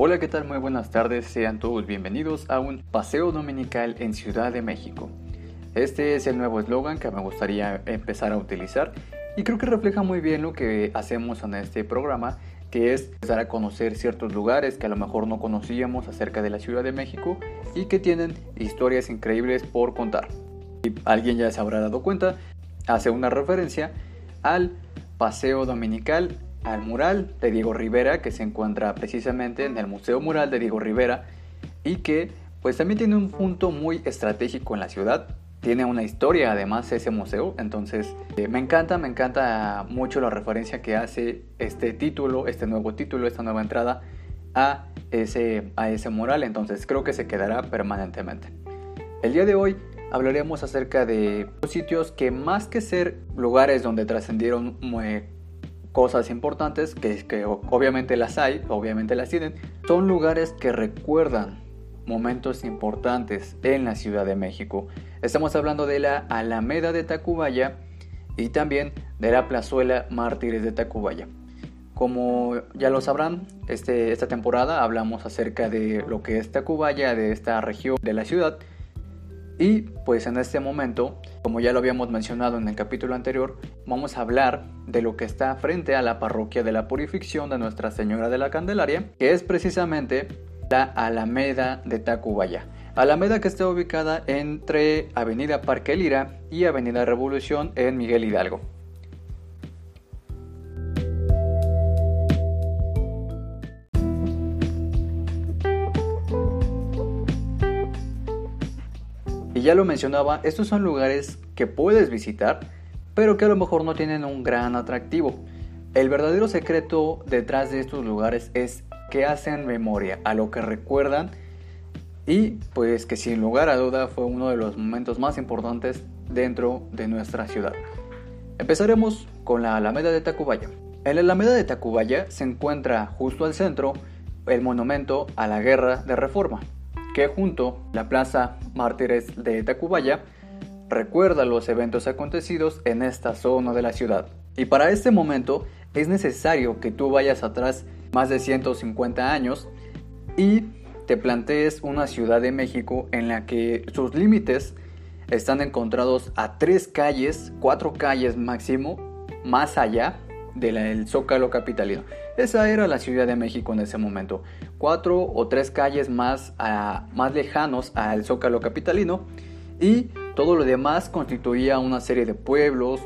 Hola, ¿qué tal? Muy buenas tardes, sean todos bienvenidos a un paseo dominical en Ciudad de México. Este es el nuevo eslogan que me gustaría empezar a utilizar y creo que refleja muy bien lo que hacemos en este programa, que es empezar a conocer ciertos lugares que a lo mejor no conocíamos acerca de la Ciudad de México y que tienen historias increíbles por contar. Y alguien ya se habrá dado cuenta, hace una referencia al paseo dominical al mural de Diego Rivera que se encuentra precisamente en el Museo Mural de Diego Rivera y que pues también tiene un punto muy estratégico en la ciudad. Tiene una historia además ese museo, entonces eh, me encanta, me encanta mucho la referencia que hace este título, este nuevo título, esta nueva entrada a ese, a ese mural, entonces creo que se quedará permanentemente. El día de hoy hablaremos acerca de sitios que más que ser lugares donde trascendieron cosas importantes, que, que obviamente las hay, obviamente las tienen, son lugares que recuerdan momentos importantes en la Ciudad de México. Estamos hablando de la Alameda de Tacubaya y también de la Plazuela Mártires de Tacubaya. Como ya lo sabrán, este, esta temporada hablamos acerca de lo que es Tacubaya, de esta región de la ciudad, y pues en este momento, como ya lo habíamos mencionado en el capítulo anterior, vamos a hablar de lo que está frente a la parroquia de la Purificación de Nuestra Señora de la Candelaria, que es precisamente la Alameda de Tacubaya. Alameda que está ubicada entre Avenida Parque Lira y Avenida Revolución en Miguel Hidalgo. Ya lo mencionaba, estos son lugares que puedes visitar, pero que a lo mejor no tienen un gran atractivo. El verdadero secreto detrás de estos lugares es que hacen memoria a lo que recuerdan y pues que sin lugar a duda fue uno de los momentos más importantes dentro de nuestra ciudad. Empezaremos con la Alameda de Tacubaya. En la Alameda de Tacubaya se encuentra justo al centro el monumento a la Guerra de Reforma, junto a la Plaza Mártires de Tacubaya recuerda los eventos acontecidos en esta zona de la ciudad. Y para este momento es necesario que tú vayas atrás más de 150 años y te plantees una Ciudad de México en la que sus límites están encontrados a tres calles, cuatro calles máximo, más allá del Zócalo Capitalino. Esa era la Ciudad de México en ese momento. Cuatro o tres calles más, más lejanos al Zócalo Capitalino y todo lo demás constituía una serie de pueblos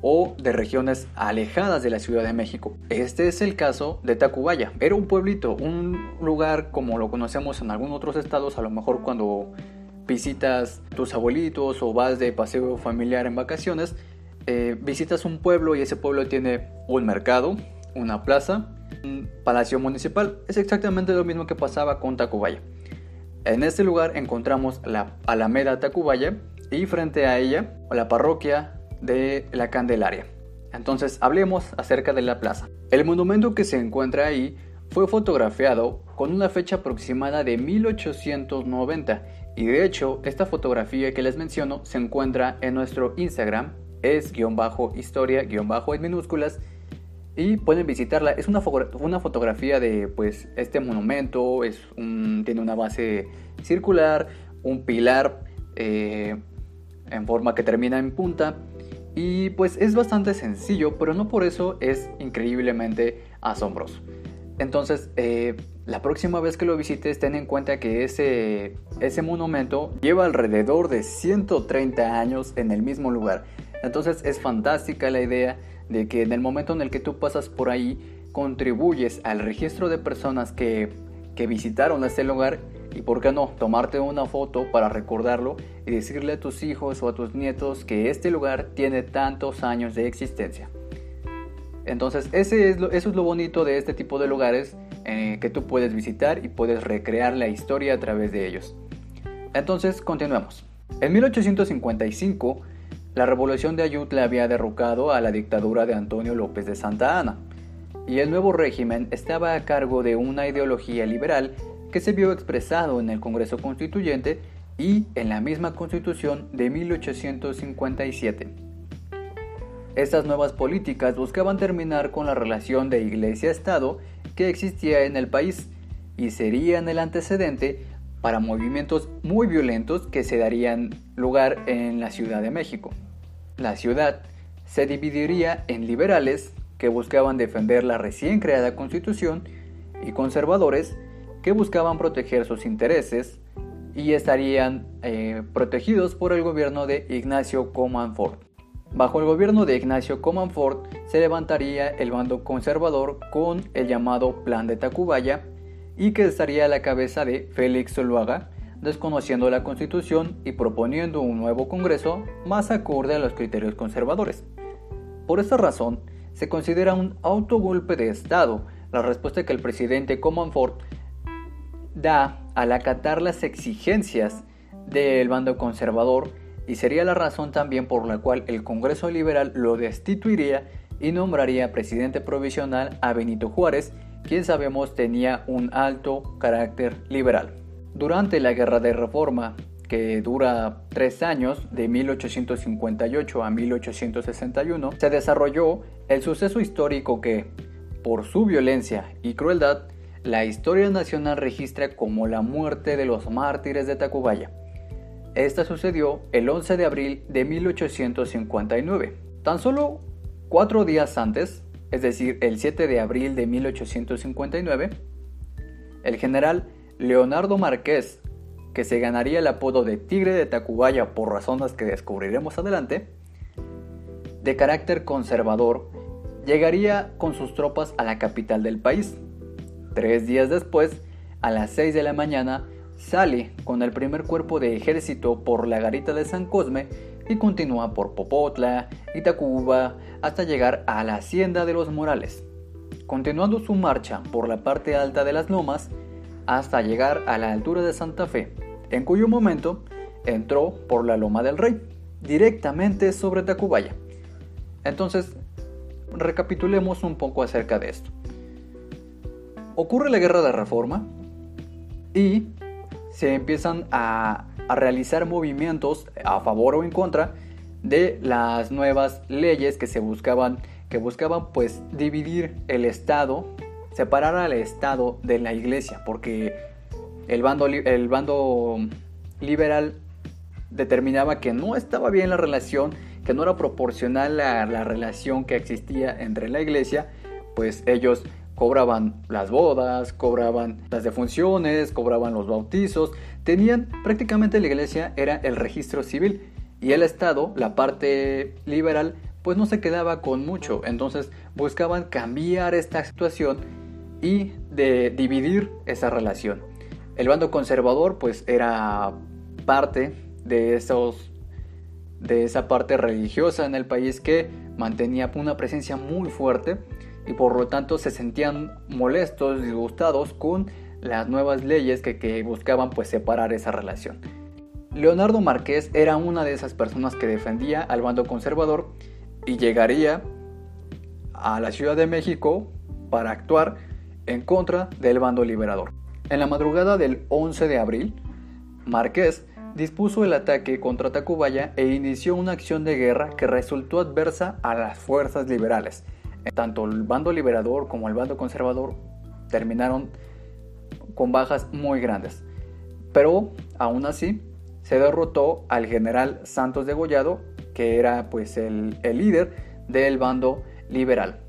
o de regiones alejadas de la Ciudad de México. Este es el caso de Tacubaya. Era un pueblito, un lugar como lo conocemos en algunos otros estados, a lo mejor cuando visitas tus abuelitos o vas de paseo familiar en vacaciones, eh, visitas un pueblo y ese pueblo tiene un mercado, una plaza, un palacio municipal. Es exactamente lo mismo que pasaba con Tacubaya. En este lugar encontramos la Alameda Tacubaya y frente a ella la parroquia de la Candelaria. Entonces hablemos acerca de la plaza. El monumento que se encuentra ahí fue fotografiado con una fecha aproximada de 1890 y de hecho esta fotografía que les menciono se encuentra en nuestro Instagram es guion bajo historia guion bajo en minúsculas y pueden visitarla. Es una, una fotografía de pues este monumento, es tiene una base circular, un pilar eh, en forma que termina en punta y pues es bastante sencillo, pero no por eso es increíblemente asombroso. Entonces, eh, la próxima vez que lo visites, ten en cuenta que ese, ese monumento lleva alrededor de 130 años en el mismo lugar. Entonces es fantástica la idea de que en el momento en el que tú pasas por ahí, contribuyes al registro de personas que, que visitaron este lugar y por qué no, tomarte una foto para recordarlo y decirle a tus hijos o a tus nietos que este lugar tiene tantos años de existencia. Entonces ese es lo, eso es lo bonito de este tipo de lugares eh, que tú puedes visitar y puedes recrear la historia a través de ellos. Entonces continuemos. En 1855 la revolución de Ayutla había derrocado a la dictadura de Antonio López de Santa Ana, y el nuevo régimen estaba a cargo de una ideología liberal que se vio expresado en el Congreso Constituyente y en la misma Constitución de 1857. Estas nuevas políticas buscaban terminar con la relación de iglesia-estado que existía en el país y serían el antecedente para movimientos muy violentos que se darían lugar en la Ciudad de México. La ciudad se dividiría en liberales, que buscaban defender la recién creada constitución, y conservadores, que buscaban proteger sus intereses y estarían eh, protegidos por el gobierno de Ignacio Comanfort. Bajo el gobierno de Ignacio Comanfort se levantaría el bando conservador con el llamado Plan de Tacubaya y que estaría a la cabeza de Félix Zuluaga, desconociendo la constitución y proponiendo un nuevo Congreso más acorde a los criterios conservadores. Por esta razón, se considera un autogolpe de Estado la respuesta que el presidente Comonfort da al acatar las exigencias del bando conservador y sería la razón también por la cual el Congreso Liberal lo destituiría y nombraría presidente provisional a Benito Juárez, quien sabemos tenía un alto carácter liberal. Durante la Guerra de Reforma, que dura tres años, de 1858 a 1861, se desarrolló el suceso histórico que, por su violencia y crueldad, la historia nacional registra como la muerte de los mártires de Tacubaya. Esta sucedió el 11 de abril de 1859. Tan solo cuatro días antes, es decir, el 7 de abril de 1859, el general Leonardo Márquez, que se ganaría el apodo de Tigre de Tacubaya por razones que descubriremos adelante, de carácter conservador, llegaría con sus tropas a la capital del país. Tres días después, a las 6 de la mañana, sale con el primer cuerpo de ejército por la garita de San Cosme y continúa por Popotla y Tacuba hasta llegar a la hacienda de los Morales. Continuando su marcha por la parte alta de las lomas, hasta llegar a la altura de Santa Fe, en cuyo momento entró por la Loma del Rey, directamente sobre Tacubaya. Entonces, recapitulemos un poco acerca de esto. Ocurre la Guerra de Reforma y se empiezan a, a realizar movimientos a favor o en contra de las nuevas leyes que se buscaban que buscaban pues dividir el Estado separar al Estado de la Iglesia, porque el bando, el bando liberal determinaba que no estaba bien la relación, que no era proporcional a la relación que existía entre la Iglesia, pues ellos cobraban las bodas, cobraban las defunciones, cobraban los bautizos, tenían prácticamente la iglesia era el registro civil y el Estado, la parte liberal, pues no se quedaba con mucho, entonces buscaban cambiar esta situación y de dividir esa relación. El bando conservador pues era parte de esos de esa parte religiosa en el país que mantenía una presencia muy fuerte y por lo tanto se sentían molestos, disgustados con las nuevas leyes que, buscaban pues separar esa relación. Leonardo Márquez era una de esas personas que defendía al bando conservador y llegaría a la Ciudad de México para actuar en contra del bando liberador. En la madrugada del 11 de abril, Márquez dispuso el ataque contra Tacubaya e inició una acción de guerra que resultó adversa a las fuerzas liberales. Tanto el bando liberador como el bando conservador terminaron con bajas muy grandes. Pero aún así se derrotó al general Santos de Gollado, que era pues el, el líder del bando liberal.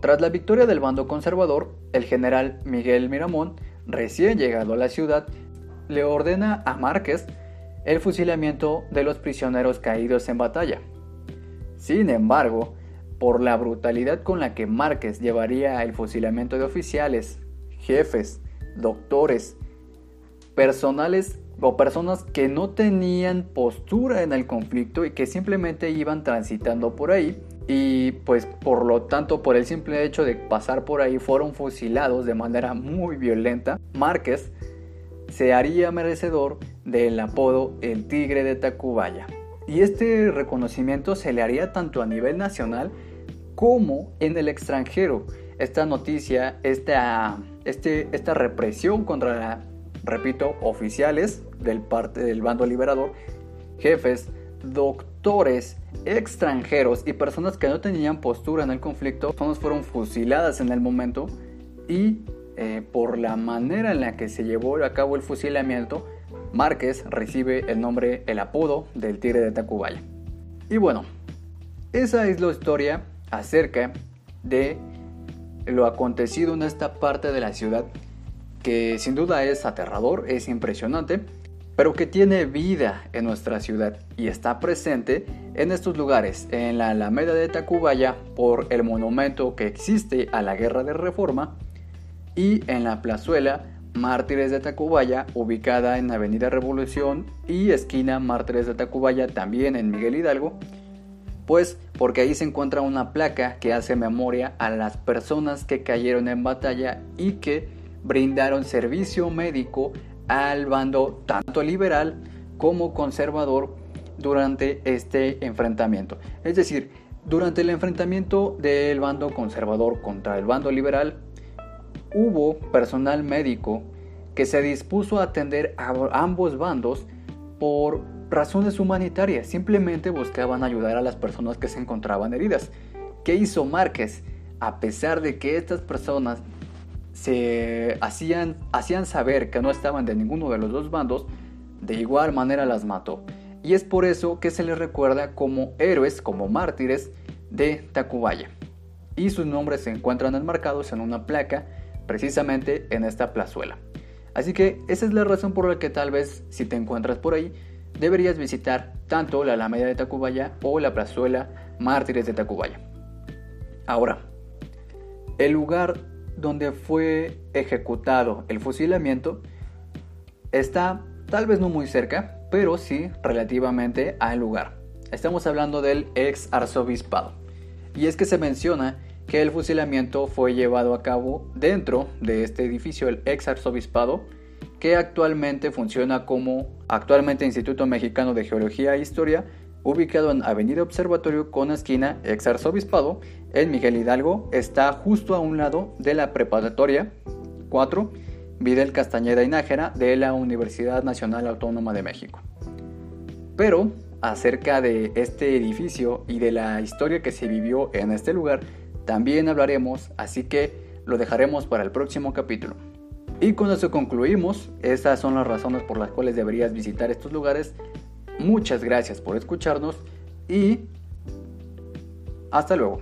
Tras la victoria del bando conservador, el general Miguel Miramón, recién llegado a la ciudad, le ordena a Márquez el fusilamiento de los prisioneros caídos en batalla. Sin embargo, por la brutalidad con la que Márquez llevaría el fusilamiento de oficiales, jefes, doctores, personales o personas que no tenían postura en el conflicto y que simplemente iban transitando por ahí, y pues por lo tanto por el simple hecho de pasar por ahí fueron fusilados de manera muy violenta, Márquez se haría merecedor del apodo el Tigre de Tacubaya. Y este reconocimiento se le haría tanto a nivel nacional como en el extranjero. Esta noticia, esta, este, esta represión contra, repito, oficiales del, parte, del bando liberador, jefes, doctores extranjeros y personas que no tenían postura en el conflicto, personas fueron fusiladas en el momento y eh, por la manera en la que se llevó a cabo el fusilamiento, Márquez recibe el nombre, el apodo del Tigre de Tacubaya. Y bueno, esa es la historia acerca de lo acontecido en esta parte de la ciudad que sin duda es aterrador, es impresionante, pero que tiene vida en nuestra ciudad y está presente en estos lugares, en la Alameda de Tacubaya por el monumento que existe a la Guerra de Reforma y en la plazuela Mártires de Tacubaya, ubicada en Avenida Revolución y esquina Mártires de Tacubaya, también en Miguel Hidalgo, pues porque ahí se encuentra una placa que hace memoria a las personas que cayeron en batalla y que brindaron servicio médico al bando tanto liberal como conservador durante este enfrentamiento. Es decir, durante el enfrentamiento del bando conservador contra el bando liberal, hubo personal médico que se dispuso a atender a ambos bandos por razones humanitarias. Simplemente buscaban ayudar a las personas que se encontraban heridas. ¿Qué hizo Márquez? A pesar de que estas personas se hacían, hacían saber que no estaban de ninguno de los dos bandos, de igual manera las mató. Y es por eso que se les recuerda como héroes, como mártires de Tacubaya. Y sus nombres se encuentran enmarcados en una placa precisamente en esta plazuela. Así que esa es la razón por la que tal vez si te encuentras por ahí, deberías visitar tanto la Alameda de Tacubaya o la plazuela Mártires de Tacubaya. Ahora, el lugar donde fue ejecutado el fusilamiento está tal vez no muy cerca, pero sí relativamente al lugar. Estamos hablando del ex arzobispado. Y es que se menciona que el fusilamiento fue llevado a cabo dentro de este edificio, el ex arzobispado, que actualmente funciona como actualmente Instituto Mexicano de Geología e Historia, ubicado en Avenida Observatorio con esquina ex arzobispado en Miguel Hidalgo, está justo a un lado de la preparatoria 4 Videl Castañeda y Nájera de la Universidad Nacional Autónoma de México. Pero acerca de este edificio y de la historia que se vivió en este lugar, también hablaremos, así que lo dejaremos para el próximo capítulo. Y con eso concluimos, estas son las razones por las cuales deberías visitar estos lugares. Muchas gracias por escucharnos y hasta luego.